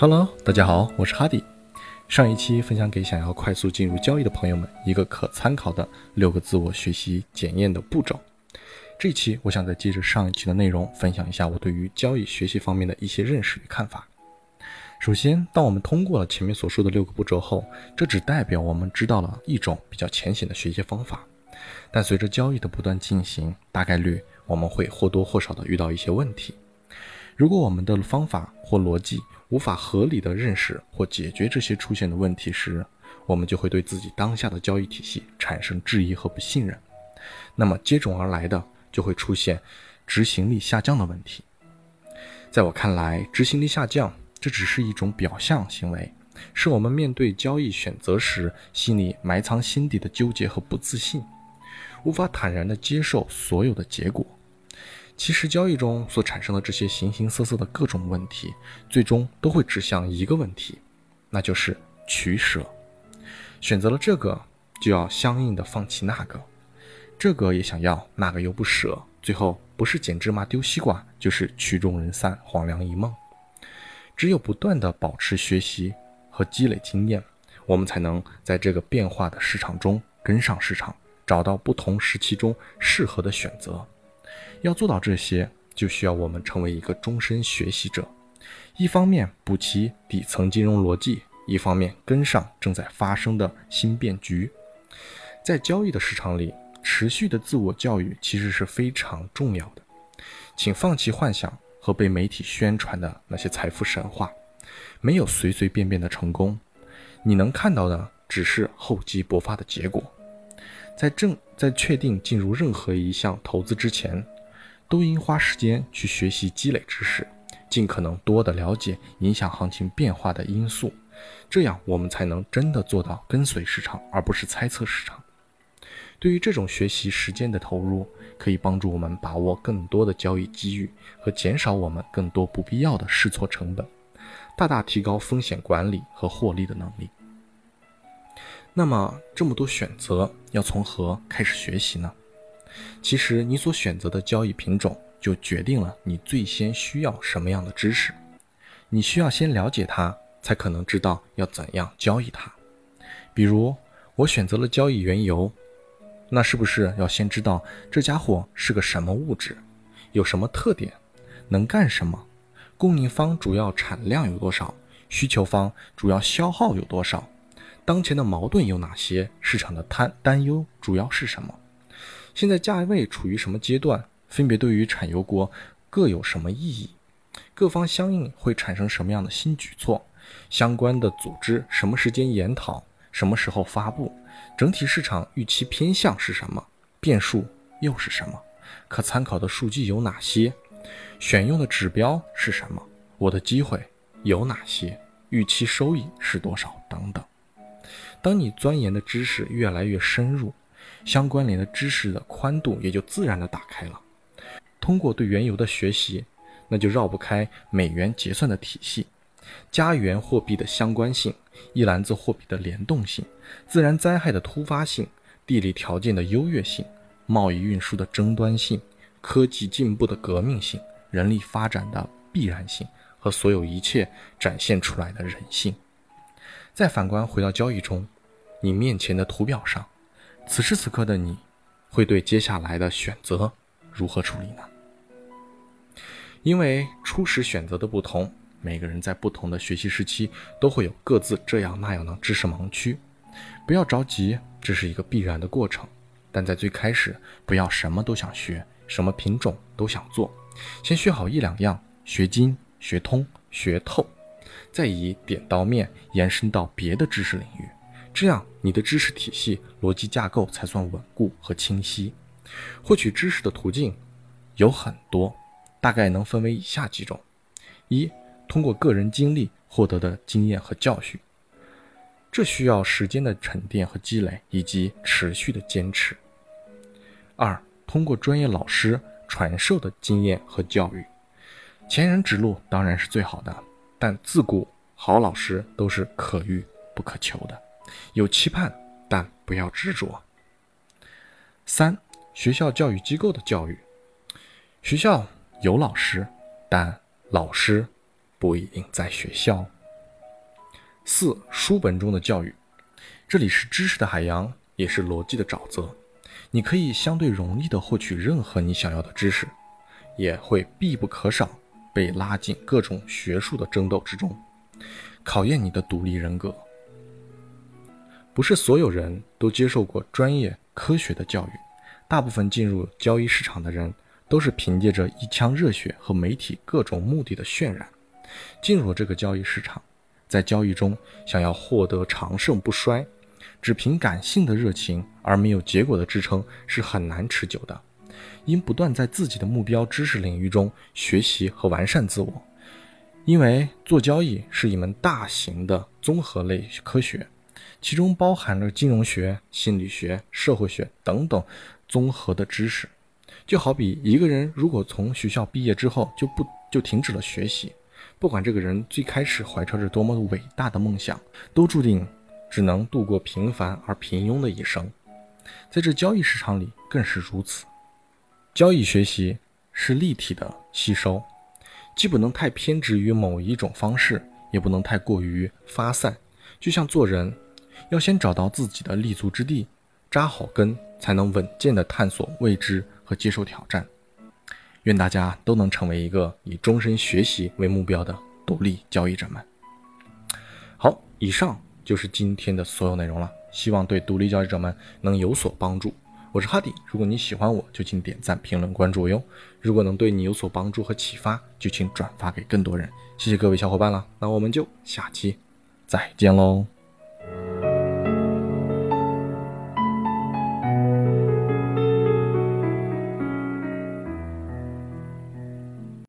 Hello，大家好，我是哈迪。上一期分享给想要快速进入交易的朋友们一个可参考的六个自我学习检验的步骤。这期我想再接着上一期的内容，分享一下我对于交易学习方面的一些认识与看法。首先，当我们通过了前面所说的六个步骤后，这只代表我们知道了一种比较浅显的学习方法。但随着交易的不断进行，大概率我们会或多或少的遇到一些问题。如果我们的方法或逻辑无法合理的认识或解决这些出现的问题时，我们就会对自己当下的交易体系产生质疑和不信任。那么接踵而来的就会出现执行力下降的问题。在我看来，执行力下降。这只是一种表象行为，是我们面对交易选择时心里埋藏心底的纠结和不自信，无法坦然地接受所有的结果。其实，交易中所产生的这些形形色色的各种问题，最终都会指向一个问题，那就是取舍。选择了这个，就要相应的放弃那个；这个也想要，那个又不舍，最后不是捡芝麻丢西瓜，就是曲终人散，黄粱一梦。只有不断的保持学习和积累经验，我们才能在这个变化的市场中跟上市场，找到不同时期中适合的选择。要做到这些，就需要我们成为一个终身学习者，一方面补齐底层金融逻辑，一方面跟上正在发生的新变局。在交易的市场里，持续的自我教育其实是非常重要的，请放弃幻想。和被媒体宣传的那些财富神话，没有随随便便的成功，你能看到的只是厚积薄发的结果。在正在确定进入任何一项投资之前，都应花时间去学习积累知识，尽可能多的了解影响行情变化的因素，这样我们才能真的做到跟随市场，而不是猜测市场。对于这种学习时间的投入，可以帮助我们把握更多的交易机遇和减少我们更多不必要的试错成本，大大提高风险管理和获利的能力。那么，这么多选择要从何开始学习呢？其实，你所选择的交易品种就决定了你最先需要什么样的知识。你需要先了解它，才可能知道要怎样交易它。比如，我选择了交易原油。那是不是要先知道这家伙是个什么物质，有什么特点，能干什么？供应方主要产量有多少？需求方主要消耗有多少？当前的矛盾有哪些？市场的担担忧主要是什么？现在价位处于什么阶段？分别对于产油国各有什么意义？各方相应会产生什么样的新举措？相关的组织什么时间研讨？什么时候发布？整体市场预期偏向是什么？变数又是什么？可参考的数据有哪些？选用的指标是什么？我的机会有哪些？预期收益是多少？等等。当你钻研的知识越来越深入，相关联的知识的宽度也就自然的打开了。通过对原油的学习，那就绕不开美元结算的体系。加元货币的相关性，一篮子货币的联动性，自然灾害的突发性，地理条件的优越性，贸易运输的争端性，科技进步的革命性，人力发展的必然性和所有一切展现出来的人性。再反观回到交易中，你面前的图表上，此时此刻的你，会对接下来的选择如何处理呢？因为初始选择的不同。每个人在不同的学习时期都会有各自这样那样的知识盲区，不要着急，这是一个必然的过程。但在最开始，不要什么都想学，什么品种都想做，先学好一两样，学精、学通、学透，再以点到面延伸到别的知识领域，这样你的知识体系逻辑架构才算稳固和清晰。获取知识的途径有很多，大概能分为以下几种：一。通过个人经历获得的经验和教训，这需要时间的沉淀和积累，以及持续的坚持。二，通过专业老师传授的经验和教育，前人指路当然是最好的，但自古好老师都是可遇不可求的，有期盼，但不要执着。三，学校教育机构的教育，学校有老师，但老师。不一定在学校。四、书本中的教育，这里是知识的海洋，也是逻辑的沼泽。你可以相对容易的获取任何你想要的知识，也会必不可少被拉进各种学术的争斗之中，考验你的独立人格。不是所有人都接受过专业科学的教育，大部分进入交易市场的人都是凭借着一腔热血和媒体各种目的的渲染，进入了这个交易市场，在交易中想要获得长盛不衰，只凭感性的热情而没有结果的支撑是很难持久的。应不断在自己的目标知识领域中学习和完善自我，因为做交易是一门大型的综合类科学。其中包含了金融学、心理学、社会学等等综合的知识，就好比一个人如果从学校毕业之后就不就停止了学习，不管这个人最开始怀揣着多么伟大的梦想，都注定只能度过平凡而平庸的一生。在这交易市场里更是如此。交易学习是立体的吸收，既不能太偏执于某一种方式，也不能太过于发散，就像做人。要先找到自己的立足之地，扎好根，才能稳健地探索未知和接受挑战。愿大家都能成为一个以终身学习为目标的独立交易者们。好，以上就是今天的所有内容了，希望对独立交易者们能有所帮助。我是哈迪，如果你喜欢我，就请点赞、评论、关注我哟。如果能对你有所帮助和启发，就请转发给更多人。谢谢各位小伙伴了，那我们就下期再见喽。